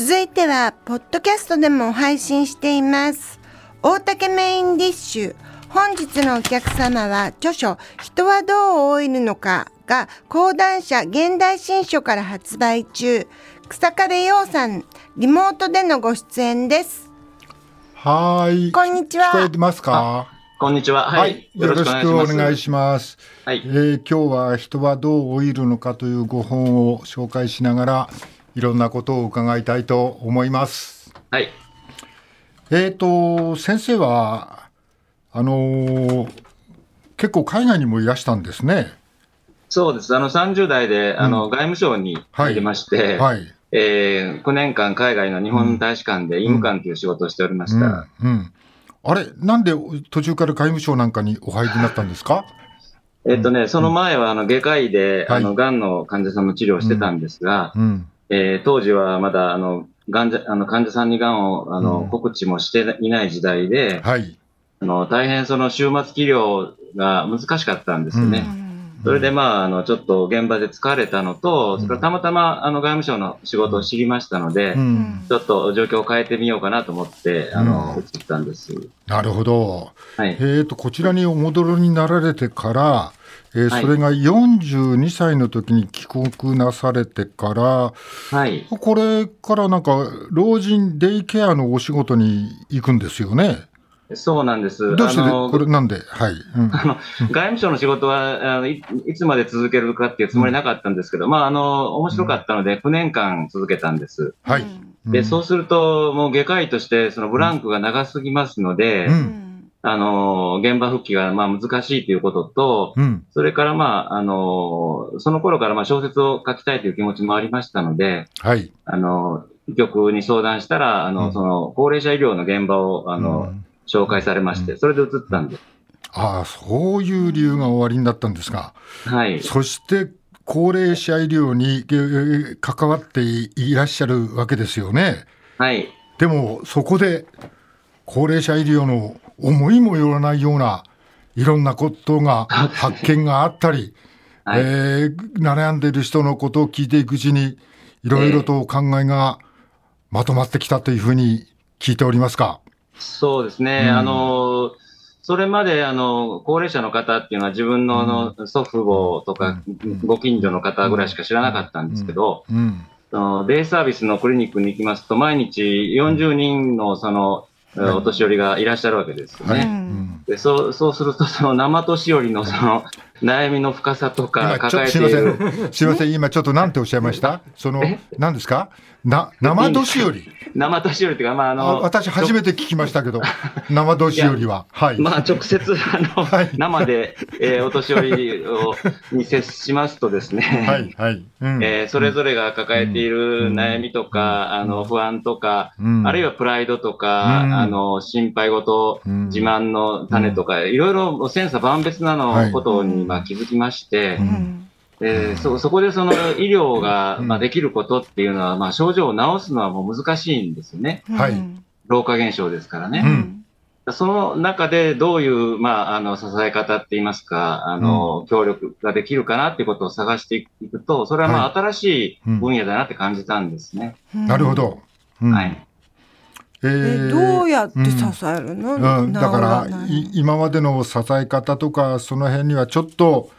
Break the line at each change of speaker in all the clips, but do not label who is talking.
続いては、ポッドキャストでも配信しています。大竹メインディッシュ。本日のお客様は、著書、人はどう老いるのかが、講談社現代新書から発売中。草壁陽さん、リモートでのご出演です。
はーい。
こんにちは
聞こえてますか？
こんにちは。はい。
よろしくお願いします。
はい
えー今日は人はどう老いるのかというご本を紹介しながら、いろんなことを伺いたいと思います。
はい。
えーと、先生は、あのー結構海外にもいらしたんですね。
そうです。あの、30代で、あの、外務省に入りまして、
はい。
えー、9年間海外の日本大使館で医務官という仕事をしておりまし
うん
た。。
うん。あれ、なんで途中から外務省なんかにお入りになったんですか？
えっとね、その前は、あの、外科医で、
はい
あの、癌の患者さんの治療をしてたんですが、
うん。
えー当時はまだ、あの、患者、あの、患者さんに癌を、あの、
うん
告知もしていない時代で、
はい。
あの、大変その終末期療が難しかったんですよね。
うん
それでまあ、あの、ちょっと現場で疲れたのと、
うん
それからたまたま、あの、外務省の仕事を知りましたので、
うん。
ちょっと状況を変えてみようかなと思って、あの、
うん
移ったんです。
なるほど。
はい。
えー、とこちらにお戻りになられてから、えー
はい
それが42歳の時に帰国なされてから、
はい。
これからなんか、老人デイケアのお仕事に行くんですよね？
そうなんです。
どうしてこれなんで、はい。うん
あの 外務省の仕事はあのい、いつまで続けるかっていうつもりなかったんですけど、まあ、あの、面白かったので、9年間続けたんです。
はい。
で、
うん
そうすると、もう外科医として、そのブランクが長すぎますので、
うん
あの、現場復帰がまあ難しいということと、
うん。
それからまあ、あの、その頃からまあ小説を書きたいという気持ちもありましたので、
はい。
あの、局に相談したら、あの、
うん
その、高齢者医療の現場を、あの、
うん
紹介されまして、
うん
それで移ったんです。
ああ、そういう理由が終わりになったんですが、
はい。
そして高齢者医療にえー関わっていらっしゃるわけですよね。
はい。
でもそこで高齢者医療の思いもよらないようないろんなことが 発見があったり、
はい。
えー悩んでいる人のことを聞いていくうちにいろいろと考えがまとまってきたというふうに聞いておりますか？
そうですね。
うん。
あの、それまで、あの、高齢者の方っていうのは自分のあの祖父母とか
うん。
ご近所の方ぐらいしか知らなかったんですけど、デイサービスのクリニックに行きますと、毎日40人のその、お年寄りがいらっしゃるわけですよ
はい。
ね。
うん
でそうそうすると、その生年寄りのその 悩みの深さとか抱え
すいませ
ている、
ん。すいません。今ちょっと何ておっしゃいました？その、何ですか？な、生年寄り。
生年寄りっていうか、まあ、あ
あ
の、
私初めて聞きましたけど、生年寄りは。はい。
まあ、直接、あの、
はい。
生で、えーお年寄りをに接しますとですね、
はい、はい。うん。
えーそれぞれが抱えている悩みとか、あの、不安とか、
うん。
あるいはプライドとか、
うん。
あの、心配事、
うん。
自慢の種とか、いろいろ千差万別な
はい。
のことに、まあ、気づきまして、
うん
えーそ、そこでその医療が、
うん
まあ、できることっていうのは、まあ、症状を治すのはもう難しいんですよね。
はい
老化現象ですからね。
うん
その中でどういう、まあ、あの、支え方って言いますか、あの、協力ができるかなっていうことを探していくと、それはまあ、新しい分野だなって感じたんですね。
なるほ。ど。うん
はい。
え
え
ー
どうやって支えるの、
うん、だから今までの支え方とかその辺にはちょっと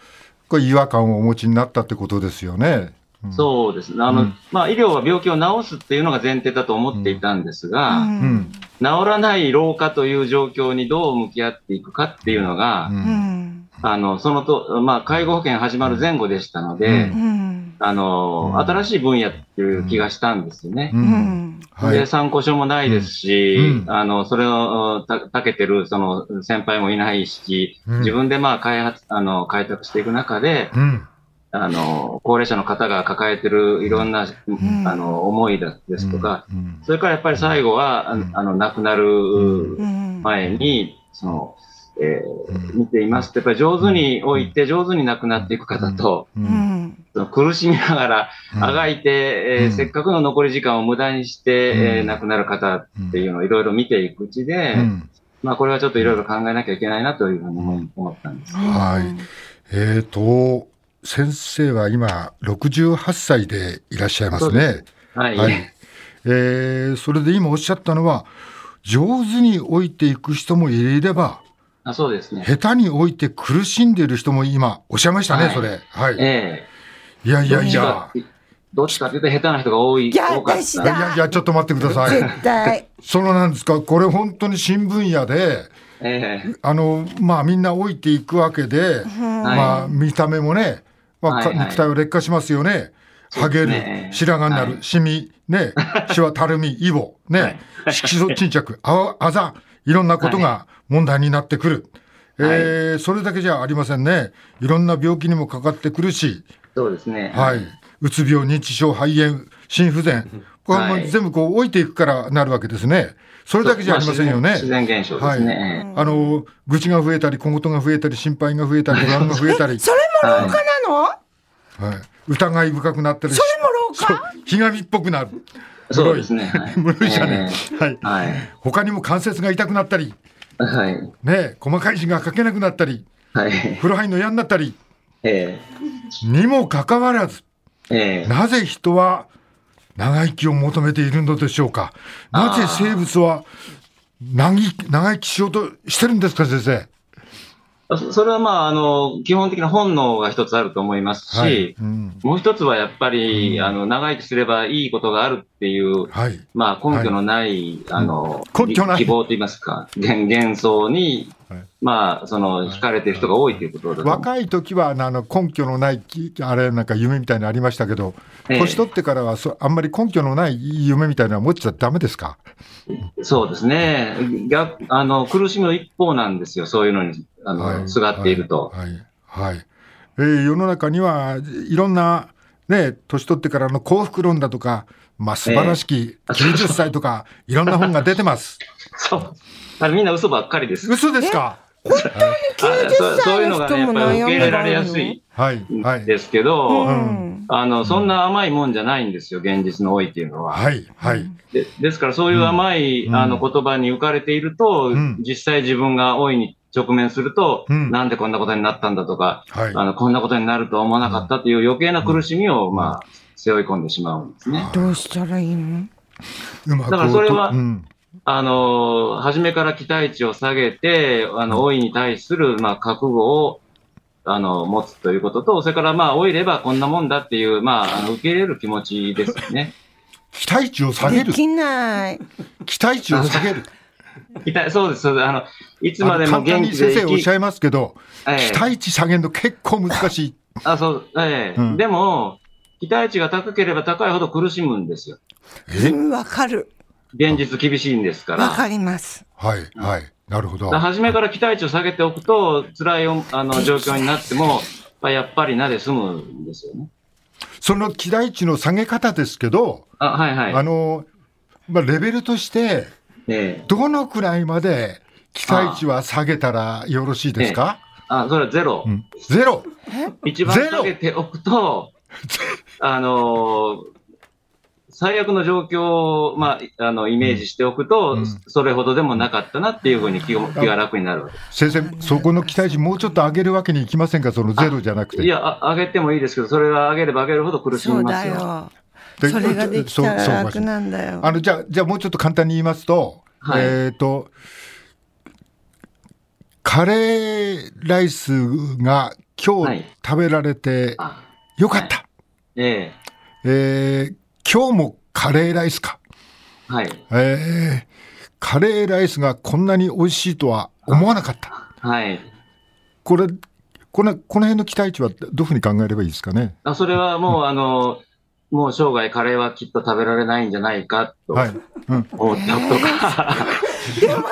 これ違和感をお持ちになったってことですよね。うん。
そうですね。あの、
うん。
まあ、医療は病気を治すっていうのが前提だと思っていたんですが、
うん。
治らない老化という状況にどう向き合っていくかっていうのが、
うん。
うん。
あの、そのと、まあ、介護保険始まる前後でしたので、
うん。
うん
あの、
うん。
新しい分野っていう気がしたんですよね。
う
うん。ん。
はい。
で、参考書もないですし、
うん。
あの、それをた、たけてる、その、先輩もいないし、
うん。
自分でまあ、開発、あの、開拓していく中で、
うん。
あの、高齢者の方が抱えてるいろんな、
ん。
あの、思いだですとか、
うん。
それからやっぱり最後は、あ
うん。
あの、亡くなる
うん。
前に、その、えー
うん。
見ていますと、やっぱり上手に置いて上手に亡くなっていく方と、
う
うん。ん
その苦しみながら、
うん
あがいて、えー
うん
せっかくの残り時間を無駄にして、えー
うん
亡くなる方っていうのをいろいろ見ていくうちで、
うん
まあこれはちょっといろいろ考えなきゃいけないなというふうに思ったんです。
はいえーと先生は今68歳でいらっしゃいますね。
はい。
はいえー、それで今おっしゃったのは、上手に置いていく人もいれば、
あそうですね。
下手に置いて苦しんでいる人も今、おっしゃいましたね、
はい
それ。はい。
え
いやいや
え
いや。
どっちかというと下手な人が多い。
いや
多かった。
私だ
いやいや、ちょっと待ってください。
絶対。
そのなんですか、これ本当に新聞屋で、
ええ
あの、まあみんな置いていくわけで、まあ見た目もね、まあ、か
はいはい
肉体は劣化しますよね。
そう
剥げる、白髪になる、
はい
シミ、ね、シワ、たるみ、イボ、ね、色素沈着、あわあざ、いろんなことが問題になってくる。えーそれだけじゃありませんね。いろんな病気にもかかってくるし、
そうですね。
はい。うつ病、認知症、肺炎、心不全。これはも全部こう置いていくからなるわけですね。それだけじゃありませんよね。
まあ自然自然現象ですね。
あの、愚痴が増えたり、小言が増えたり、心配が増えたり、不安が増えたり、
それも老化なの、
はい、疑い深くなったり、
それも老化
ひがみっぽくなる。
そうですね。はい
室井じゃね
え
はい
え。はい。
他にも関節が痛くなったり、
はい。
ね、細かい字が書けなくなったり、
はい。
風呂入るの嫌になったり、
え
にもかかわらず、
え。ええ。
なぜ人は長生きを求めているのでしょうか？なぜ生物は長生きしようとしてるんですか、先生？
そそれはまあ、あの、基本的な本能が一つあると思いますし、
はい。うん
もう一つはやっぱり、あの、長生きすればいいことがあるっていう、
はい。
まあ、根拠のない、あの、
根拠ない。
希望と言いますか、幻幻想に、
はい。
まあ、その、惹かれてる人が多いということだ。
若い時はあの根拠のないきあれなんか夢みたいなのありましたけど、
ええ。
年取ってからはそあんまり根拠のない夢みたいなのは持っちゃダメですか？
そうですね。逆、あの、苦しむ一方なんですよ。そういうのに、あの、すがっていると。
はい。はい、はい。えー世の中にはいろんなね年取ってからの幸福論だとかまあ素晴らしき90歳とかいろんな本が出てます。
そう。あれみんな嘘ばっかりです。
嘘ですか？
あそうそういうのがね、やっぱり受け入れられやすい
はいはい。
んですけど、
うん。
あの、そんな甘いもんじゃないんですよ、現実の老いっていうのは。
はいはい。
でですから、そういう甘い、
うん。
あの言葉に浮かれていると、
うん。
実際自分が老いに直面すると、
うん。
なんでこんなことになったんだとか、
はい。
あの、こんなことになるとは思わなかったっていう余計な苦しみを、
うん。
まあ、背負い込んでしまうんですね。
どうしたらいいの？
だからそれは
うん。
あの、初めから期待値を下げて、あの、老いに対する、まあ、覚悟を、あの、持つということと、それから、まあ、老いればこんなもんだっていう、まあ、あの受け入れる気持ちですよね。
期待値を下げる。
できない。
期待値を下げる
期待そうです、そうです。あの、いつまでも元
に先生
気で生き
おっしゃいますけど
ええ
期待値下げるの結構難しい
あ、そう、ええ
うん
でも、期待値が高ければ高いほど苦しむんですよ。
え？
うんわかる。
現実厳しいんですから。
わかります。
はいはいなるほど
初めから期待値を下げておくと、辛いおあの状況になっても、まあやっぱりなで済むんですよね。
その期待値の下げ方ですけど、
あ、はいはい。
あの、まあ、レベルとして、
ええ
どのくらいまで期待値は下げたらよろしいですか、
あ、それはゼロ。
うん、ゼロ。
一番
ゼロ
下げておくと、あのー最悪の状況を、まあ、あの、イメージしておくと、
うん。
それほどでもなかったなっていうふうに気が気が楽になるわけ。
先生、そこの期待値もうちょっと上げるわけにいきませんか？そのゼロじゃなくて。
いや、あ上げてもいいですけど、それは上げれば上げるほど苦し
そうだ
みますよ。
それができた
そうそう
ら楽なんだよ。
あの、じゃあ、じゃあもうちょっと簡単に言いますと、
はい
えっ、と、カレーライスが今日
はい
食べられて
あ
よかった。
え
えー今日もカレーライスか。
えはい。
えーカレーライスがこんなに美味しいとは思わなかった。
はい。
これ、この、この辺の期待値はどういうふうに考えればいいですかね？
あそれはもう、あの、もう生涯カレーはきっと食べられないんじゃないかと。思っておくとか。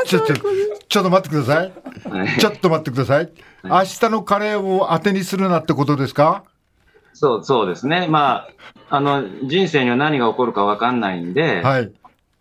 ちょ、っと待ってください。
はい
ちょっと待ってください。明日のカレーを当てにするなってことですか？
そう、そうですね。まあ、あの、人生には何が起こるかわかんないんで、
はい。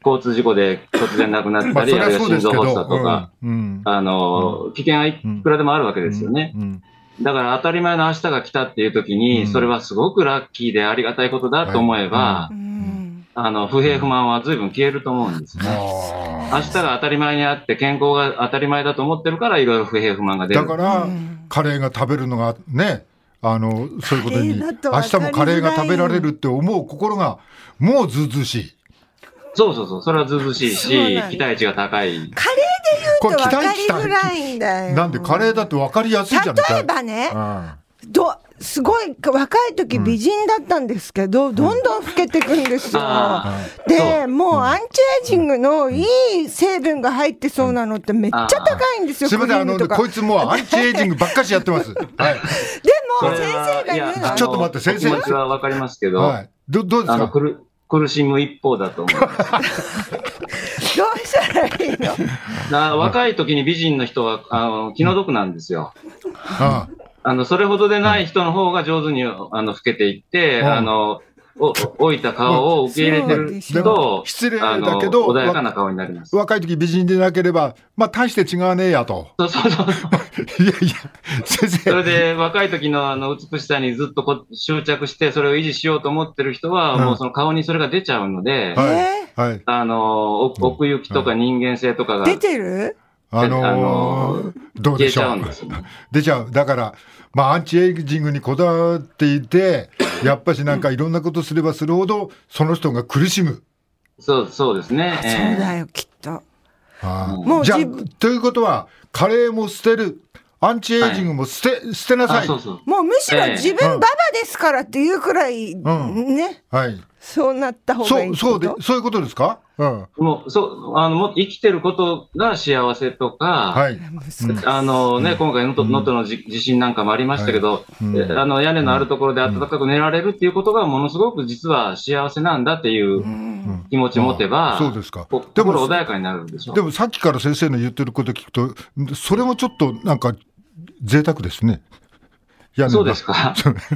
交通事故で突然亡くなった
まあ、
り、あるいは。心臓発作とか、
うん。うん
あの、危険はいくらでもあるわけですよね。
うん
だから当たり前の明日が来たっていう時に、
うん
それはすごくラッキーでありがたいことだと思えば、
うん
あの、不平不満は随分消えると思うんですね。
あ
明日が当たり前にあって健康が当たり前だと思ってるから、いろいろ不平不満が
ー
出る。
だから、
うん
カレーが食べるのがね、あの、そういうことに、明日もカレーが食べられるって思う心が、もうずうずうしい。
そうそうそう、それはずうずうしいし期待値が高い。
カレと分かり
期待
づらいんだよ。
なんでカレーだって分かりやすいじゃん。
例えばね、どすごい若い時美人だったんですけど、どんどん老けていくんですよ。
あ
で、
そう
もうアンチエイジングのいい成分が入ってそうなのってめっちゃ高いんですよ、
すみません、あの。こいつもうアンチエイジングばっかしやってます。はい。
でも先生が言うの
ちょっと待って先生
お気持ちはわかりますけど、
はい。ど、どうですか？
苦苦しむ一方だと思います。
どうしたらいいの？
な若い時に美人の人はあの気の毒なんですよ。
あ
あのそれほどでない人の方が上手にあの老けていって、
うん
あのお置いた顔を受け入れてると、
失礼だけど、
穏やかな顔になります。
若い時美人でなければ、まあ大して違わねえやと。
そうそうそう。
いやいや、先生。
それで若い時のあの美しさにずっとこ執着して、それを維持しようと思ってる人は、
うん
もうその顔にそれが出ちゃうので、
はい。はい。
あのお奥行きとか人間性とかが
出てる？
あのー
あの
どうでしょう？出ちゃう。だから、まあ、アンチエイジングにこだわっていて、やっぱしなんかいろんなことすればするほど、その人が苦しむ。
そうそうですね。
そう
ええ
だよ、きっと。
ああ
もう
じゃあ
自分、
ということは、カレーも捨てる。アンチエイジングも捨て、捨てなさい。
あそうそう。
もうむしろ
ええ
自分ババですからっていうくらい、
ん
ね、
はい。
そうなった方が
そう、
いいって
そうでそういうことですか？うん。
もう、そう、あの、も生きてることが幸せとか、
はい。
あのね、
うん。
今回能登能登のじ地震なんかもありましたけど、
うん。
えあの屋根のあるところで暖かく寝られるっていうことがものすごく実は幸せなんだっていう
うん。
気持ちを持てば、
そうですか。
こ
でも
心穏やかになるんでしょ
でもさっきから先生の言ってること聞くと、それもちょっとなんか贅沢ですね。
そうですか。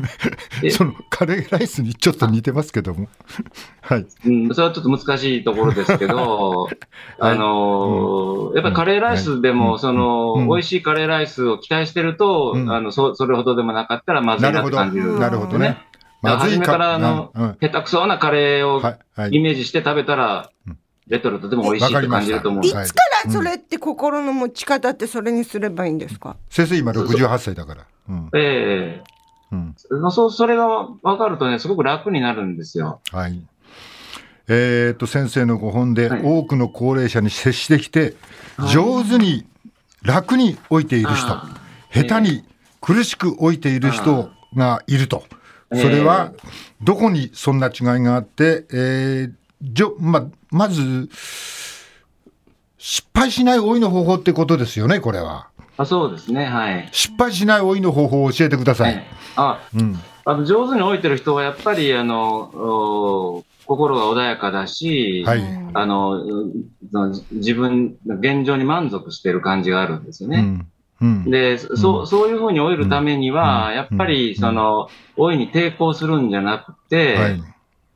え
そのカレーライスにちょっと似てますけども。はい。
うん、それはちょっと難しいところですけど、あのーやっぱりカレーライスでも、
うん
その、
うん
美味しいカレーライスを期待してると、
うん
あのそ、それほどでもなかったらまずなっ
ないるほど。
て感じる。
なるほどね。
だから初めからあの
うんうん
下手くそなカレーを
はい。はい。
イメージして食べたら
うん、
レトルトでも美味しいって感じると思う。
いつからそれって心の持ち方ってそれにすればいいんですか、
先生今68歳だから。うん。
え
うん。
えまあそう、それが分かるとね、すごく楽になるんですよ。
はい。えー、と先生のご本で
はい
多くの高齢者に接してきて、上手に楽に置いている人
あ
下手に苦しく置いている人がいると、
ええ
それはどこにそんな違いがあって、えーじょままず失敗しない老いの方法ってことですよねこれは。
あそうですね、はい。
失敗しない老いの方法を教えてください、
ええ。あ
うん。
あの上手に置いてる人はやっぱりあのお心が穏やかだし、
はい、
あの自分の現状に満足してる感じがあるんですよね。
うん。うん。
で、そうそういうふうに老いるためには、
うん。
やっぱり
うん
その老いに抵抗するんじゃなくて、
はい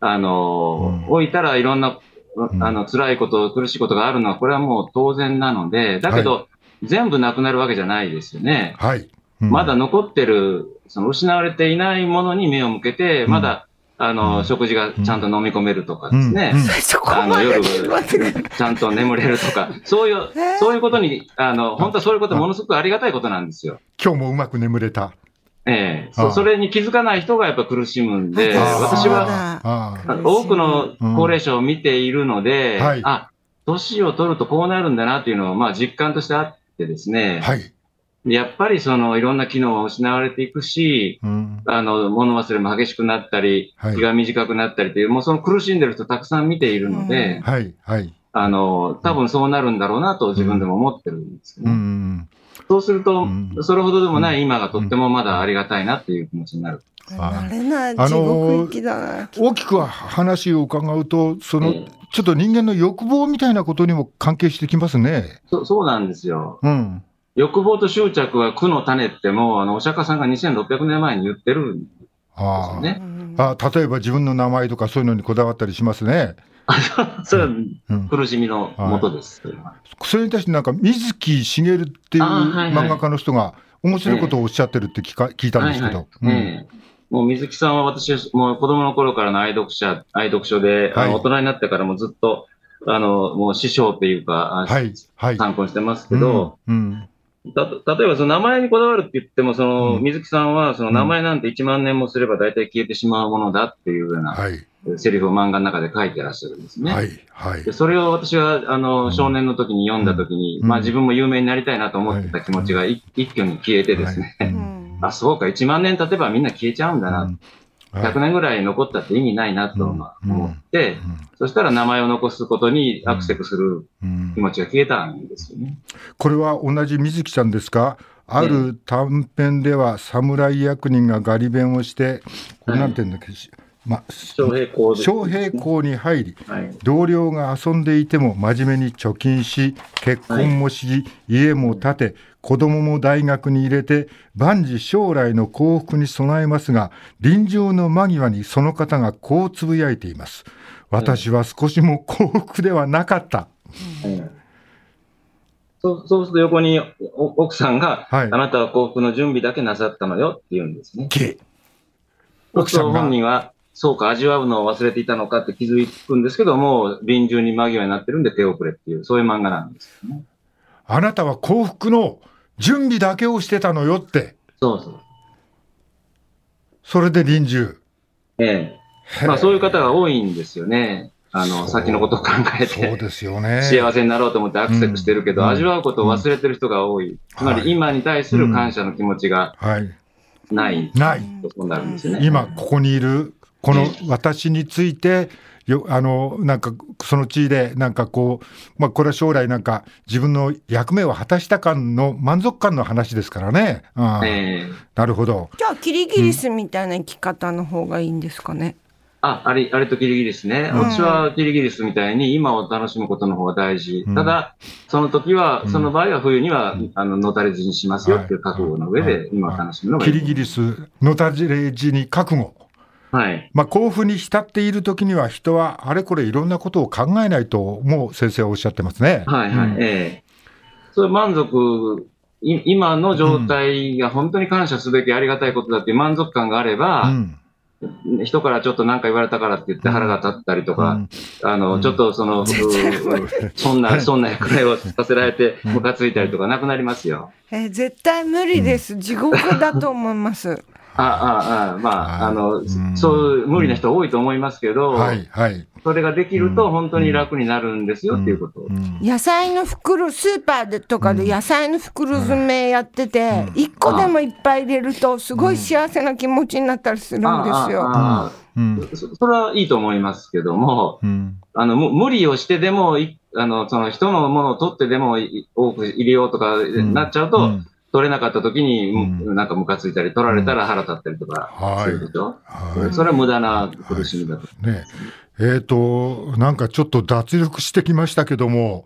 あの、
うん。
老いたらいろんな、
ん。
あの、辛いこと、苦しいことがあるのは、これはもう当然なので、だけど、全部なくなるわけじゃないですよね。
はい、うん。
まだ残ってる、その失われていないものに目を向けて、
うん。
まだ、あの、
うん。
食事がちゃんと飲み込めるとかですね。
うん。うん。
そこ
あの、夜、ちゃんと眠れるとか、そういう
えー、
そういうことに、あの、本当はそういうことものすごくありがたいことなんですよ。
今日もうまく眠れた
ええ。
ああ。
そそれに気づかない人がやっぱ苦しむんで、私は、多くの高齢者を見ているので、
うん。はい。
あ、年を取るとこうなるんだなっていうのは、まあ実感としてあってですね、
はい、
やっぱりそのいろんな機能が失われていくし、
うん。
あの、物忘れも激しくなったり、
はい。
気が短くなったりという、もうその苦しんでる人たくさん見ているので、
はい。はい。
あの、多分そうなるんだろうなと自分でも思ってるんですよ
う
ね。
ん
そうすると、
うん
それほどでもない今がとってもまだありがたいなっていう気持ちになる。
あのー
地獄行きだな、
大きくは話を伺うとその、
ええ
ちょっと人間の欲望みたいなことにも関係してきますね。
そそうなんですよ。
うん
欲望と執着は苦の種ってもう、あの、お釈迦さんが2600年前に言ってるんです
あ
よね。
ああ例えば自分の名前とかそういうのにこだわったりしますね。
それは
うん、
苦しみのもとです。それは。
それに対してなんか水木しげるっていう漫画家の人が面白いことをおっしゃってるって聞か聞いたんですけど。
はいはいええ。もう水木さんは私、もう子供の頃からの愛読者、愛読書で、あ
はい。
の大人になってからもずっと、あの、もう師匠っていうか、あ
はい。はい。
参考にしてますけど、
うん
た例えばその名前にこだわるって言っても、その
うん
水木さんはその名前なんて1万年もすれば大体消えてしまうものだっていうような
はい。
セリフを漫画の中で書いてらっしゃるんですね。
はい。はい
で。それを私はあの、
うん
少年の時に読んだ時に、
うん
まあ自分も有名になりたいなと思ってた気持ちが一一挙に消えてですね、あ、そうか、1万年経てばみんな消えちゃうんだな、
うん
100年ぐらい残ったって意味ないなと、思って、そしたら名前を残すことにアクセスする
うん。
気持ちが消えたんですよね。
これは同じ水木さんですか？ある短編では侍役人がガリ弁をして、これなんていうんだっけ、ま、
昌平公です
昌平校に入り、
はい。
同僚が遊んでいても真面目に貯金し、結婚もし、家も建て、子供も大学に入れて、万事将来の幸福に備えますが、臨終の間際にその方がこうつぶやいています。私は少しも幸福ではなかった。
うんそうそうすると横にお奥さんが、
はい
あなたは幸福の準備だけなさったのよって言うんですね。
奥さんが
本人は、そうか、味わうのを忘れていたのかって気づくんですけども、臨終に間際になってるんで手をくれっていう、そういう漫画なんですよね。
あなたは幸福の準備だけをしてたのよって。
そうそう。
それで臨終。
ええ。まあそういう方が多いんですよね。あの、
そう
先のことを考え
そう
て。
ですよね。
幸せになろうと思ってアクセスしてるけど、
うん
味わうことを忘れてる人が多い。つま
はい
り今に対する感謝の気持ちが
はい。
ない。
ない。
ことになるんですよね。
今ここにいるこの私についてよあのなんかその地位でなんかこう、まあ、これは将来なんか自分の役目を果たした感の満足感の話ですからね。ああ
ええ
なるほど。
じゃあキリギリスみたいな生き方の方がいいんですかね。
あ、あれ、あれとキリギリスね。
うん
私はキリギリスみたいに今を楽しむことの方が大事。
うん
ただ、その時は、
うん
その場合は冬には、
うん
あの、のたれ死にしますよっていう覚悟の上
はい
で、今を楽しむのがいい。
キリギリスのたじれ死に覚悟。
はい。
まあ、興奮に浸っている時には人はあれこれいろんなことを考えないともう先生はおっしゃってますね。
はいはい。
うん
ええそれ満足、い今の状態が本当に感謝すべきありがたいことだっていう満足感があれ
う
ば、
ん
人からちょっと何か言われたからって言って腹が立ったりとか、
うん
あの、
うん
ちょっとその、うそんな、そんな役割をさせられて、
うん
ムカついたりとかなくなりますよ。
えー絶対無理です。地獄だと思います。
ああ、ああ、まあ、
はい
あの、
うん。
そういう無理な人多いと思いますけど、
はいはい。
それができる
うん
と本当に楽になるんですよっていうこと。
野菜の袋、スーパーでとかで野菜の袋詰めやってて、
うん。
一個でもいっぱい入れると、すごい幸せな気持ちになったりするんですよ。
ああああ
うん。
そそれはいいと思いますけども、
うん。
あの、む無理をしてでもい、あの、その人のものを取ってでもい多く入れようとか
ん
なっちゃうと、
うん
取れなかった時に、
うん。
なんかムカついたり、取られたら腹立ったりとか
はい。
するでしょ、
はい。
それは無駄な苦しみだと。
ねえーとなんかちょっと脱力してきましたけども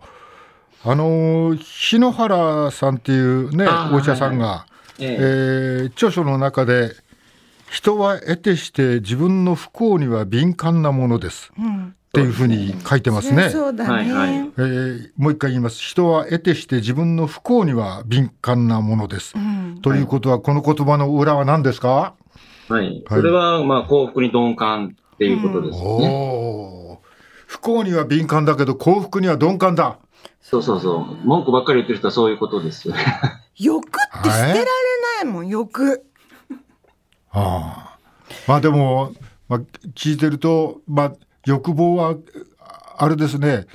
あの日野原さんっていうねお医者さんが、
え。
えー著書の中で「人は得てして自分の不幸には敏感なものです」
うん
っていうふうに書いてますね。
そうだね。
はいはい
えーもう一回言います人は得てして自分の不幸には敏感なものです。
うん
ということはこの言葉の裏は何ですか、
はい。それは、まあ、幸福に鈍感っていうことですよね。
おー不幸には敏感だけど幸福には鈍感だ。
そうそうそう。文句ばっかり言ってる人はそういうことですよね。
欲って捨てられないもん、欲。
ああまあでも、まあ、聞いてると、まあ、欲望はあれですね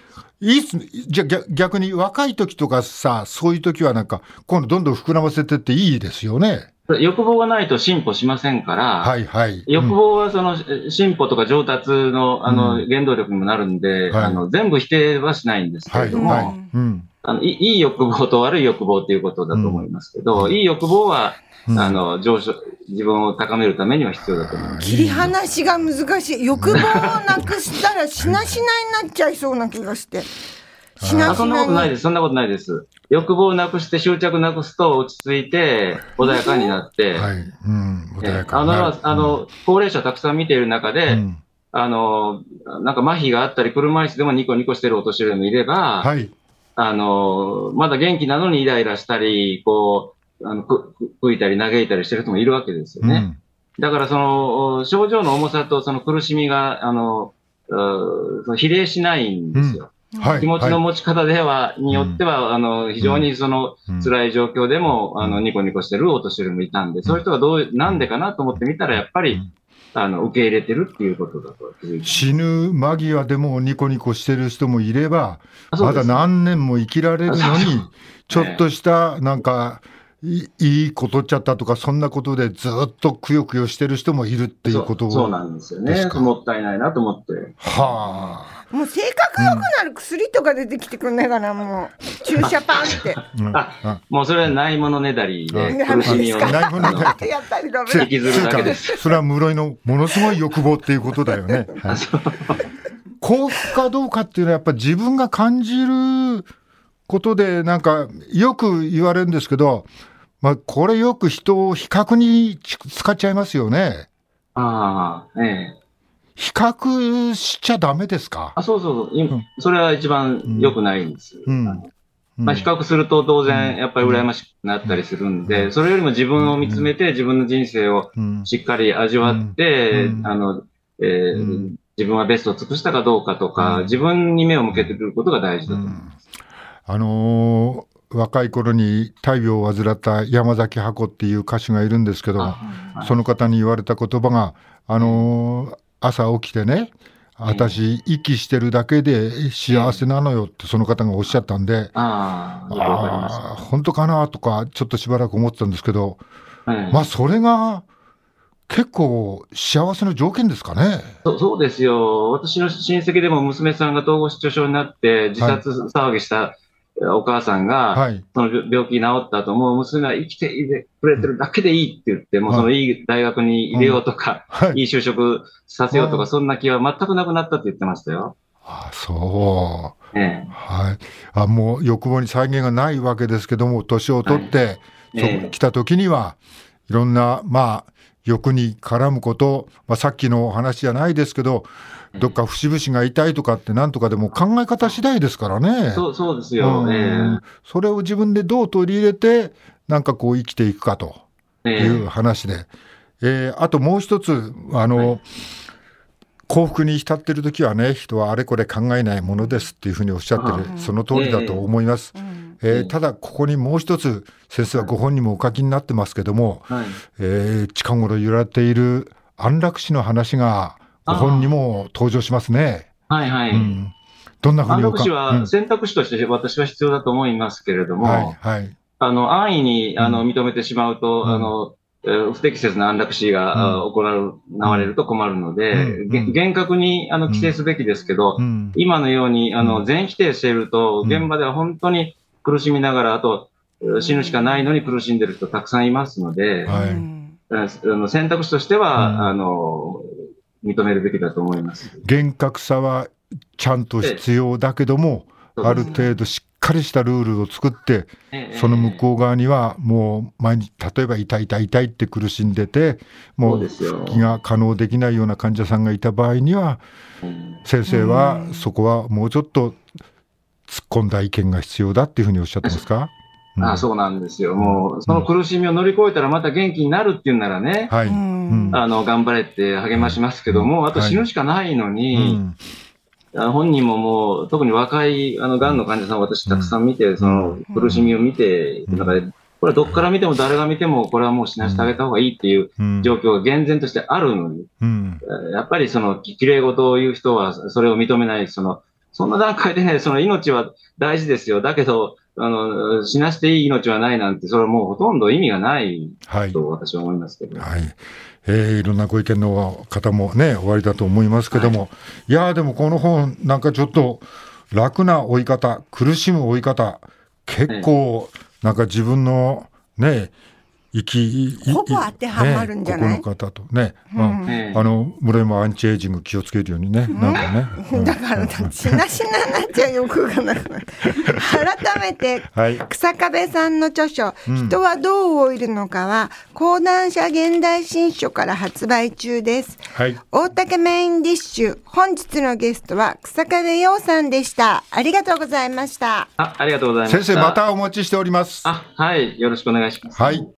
いいっすじゃ逆逆に若い時とかさそういう時はなんか今度どんどん膨らませてっていいですよね。
欲望がないと進歩しませんから、
はいはい。
欲望はそのえ進歩とか上達のあの
うん
原動力にもなるんで、
はい
あの全部否定はしないんですけ
はい
れども、
はい。うん。
あのいいい欲望と悪い欲望っていうことだと思いますけど、いい欲望は、
うん
あの上昇自分を高めるためには必要だと思います。
切り離しが難しい。欲望をなくしたらしなしなになっちゃいそうな気がして。しな
あそんな
しなに。
ことないです。そんなことないです。欲望をなくして執着なくすと落ち着いて穏やかになって、
はい。うん。穏
え
やかになる
あの、あの、高齢者たくさん見ている中で、
うん
あの、なんか麻痺があったり、車椅子でもニコニコしてるお年寄りもいれば、
はい。
あの、まだ元気なのにイライラしたり、こう、あの、く、く吹いたり嘆いたりしてる人もいるわけですよね。
うん。
だからその、症状の重さとその苦しみが、あの、その比例しないんですよ。
はい。
気持ちの持ち方では、によっては、あの、非常にその、
うん。
辛い状況でも、あの、ニコニコしてるお年寄りもいたんで、そういう人がどう、なんでかなと思ってみたら、やっぱり、あの、受け入れてるっていうことだと。
死ぬ間際でもニコニコしてる人もいれば、まだ何年も生きられるのに、ちょっとした、なんか、いいいことっちゃったとか、そんなことでずっとくよくよしてる人もいるっていうこと
そうそうなんですよね。もったいないなと思って。
はあ。
もう性格良くなる薬とか出てきてくんないかな、もう。注射パンって。
うん
あ
あ
もうそれはないものねだりで、
うん
苦しみをね、
ないものねだり
やったりダメ
つ
だ
引。きずるだけです。
それは室井のものすごい欲望っていうことだよね。はい幸福かどうかっていうのはやっぱ自分が感じることでなんかよく言われるんですけど、まあ、これよく人を比較に使っちゃいますよね。
ああ、ええ。
比較しちゃダメですか？
あ、そうそうそう。い
うん。
それは一番良くないんです。
うん。
まあ、比較すると当然、やっぱり羨ましくなったりするんで、それよりも自分を見つめて、自分の人生を
うん。
しっかり味わって、
うん。
あの、え自分はベストを尽くしたかどうかとか、
うん。
自分に目を向けてくることが大事だと思います。
あのー若い頃に大病を患った山崎箱っていう歌手がいるんですけど、
あはい。
その方に言われた言葉が、あのー朝起きてね、私、息してるだけで幸せなのよってその方がおっしゃったんで、
ああ、
本当かなとか、ちょっとしばらく思ってたんですけど、
はい
まあ、それが結構幸せの条件ですかね。
そそうですよ。私の親戚でも娘さんが統合失調症になって自殺騒ぎしたお母さんが、
はい。
その病病気治った後、もう娘は生きていてくれてるだけでいいって言って、もうそのいい大学に入れようとか、
はい。
いい就職させようと
うん
か、そんな気は全くなくなったって言ってましたよ。
あそう。
え
はい。あ、もう欲望に再現がないわけですけども、年を取って、そ
えええ
来た時には、いろんな、まあ、欲に絡むこと、まあ、さっきのお話じゃないですけど、どっか節々が痛いとかってなんとかでも考え方次第ですからね。
そうそうですよ。
うん
え
それを自分でどう取り入れて、なんかこう生きていくかと
ええ
いう話で。えーあともう一つ、あの、幸福に浸ってる時はね、人はあれこれ考えないものですっていうふうにおっしゃってる、
うん
その通りだと思います。
うん
えーただ、ここにもう一つ、先生はご本にもお書きになってますけども、
はい。
えー近頃揺られている安楽死の話が、ご本にも登場しますね。
はいはい。
うん、どんなふう
安
におか。
楽死は選択肢として私は必要だと思いますけれども、
うんはい、はい。
あの、安易に、あの、
うん
認めてしまうと、
うん。
あの、えー不適切な安楽死が、あ行われると困るので、
うん。
厳格に、あの、規制すべきですけど、
うん。
今のように、あ
う
の、全否定していると、
うん。
現場では本当に苦しみながら、あと、死ぬしかないのに苦しんでる人たくさんいますので、
はい。
選択肢としては、
うん。
あの、認めるべきだと思います。
厳格さはちゃんと必要だけども、ある程度しっかりしたルールを作って、その向こう側にはもう毎日、例えば痛い痛い痛いって苦しんでて、も
そう
復帰が可能できないような患者さんがいた場合には、
うん。
先生はそこはもうちょっと突っ込んだ意見が必要だっていうふうにおっしゃってますか、うん。
あそうなんですよ。もう、その苦しみを乗り越えたらまた元気になるっていうならね、
はい。
あの、頑張れって励ましますけども、あと死ぬしかないの
う
に、
ん。
あの本人ももう、特に若い、あの、癌の患者さんを私たくさん見て、その苦しみを見ていく中で、これはどっから見ても誰が見ても、これはもう死なせてあげた方がいいっていう
うん。
状況が厳然としてあるのに、
うん。
やっぱりその、き綺麗事を言う人はそれを認めない、その、そんな段階でね、その命は大事ですよ。だけど、あの、死なしていい命はないなんて、それはもうほとんど意味がない
はい。
と私は思いますけど。
はい。えーいろんなご意見の方もね、おありだと思いますけども、い、やーでもこの本、なんかちょっと楽な追い方、苦しむ追い方、結構、なんか自分のね、生き、い
ほぼ当てはまるんじゃない？
ね、ここの方とね、
うん
まあ
ええ
あの、村山アンチエイジング気をつけるようにね、なんかね。うん
だから、しなしなになっちゃう欲がなくなる。改めて、
はい。
草壁さんの著書、
うん
人はどう老いるのかは、講談社現代新書から発売中です。
はい。
大竹メインディッシュ、本日のゲストは草壁陽さんでした。ありがとうございました。
あ、ありがとうございました。
先生、またお待ちしております。
あ、はい。よろしくお願いします。
はい。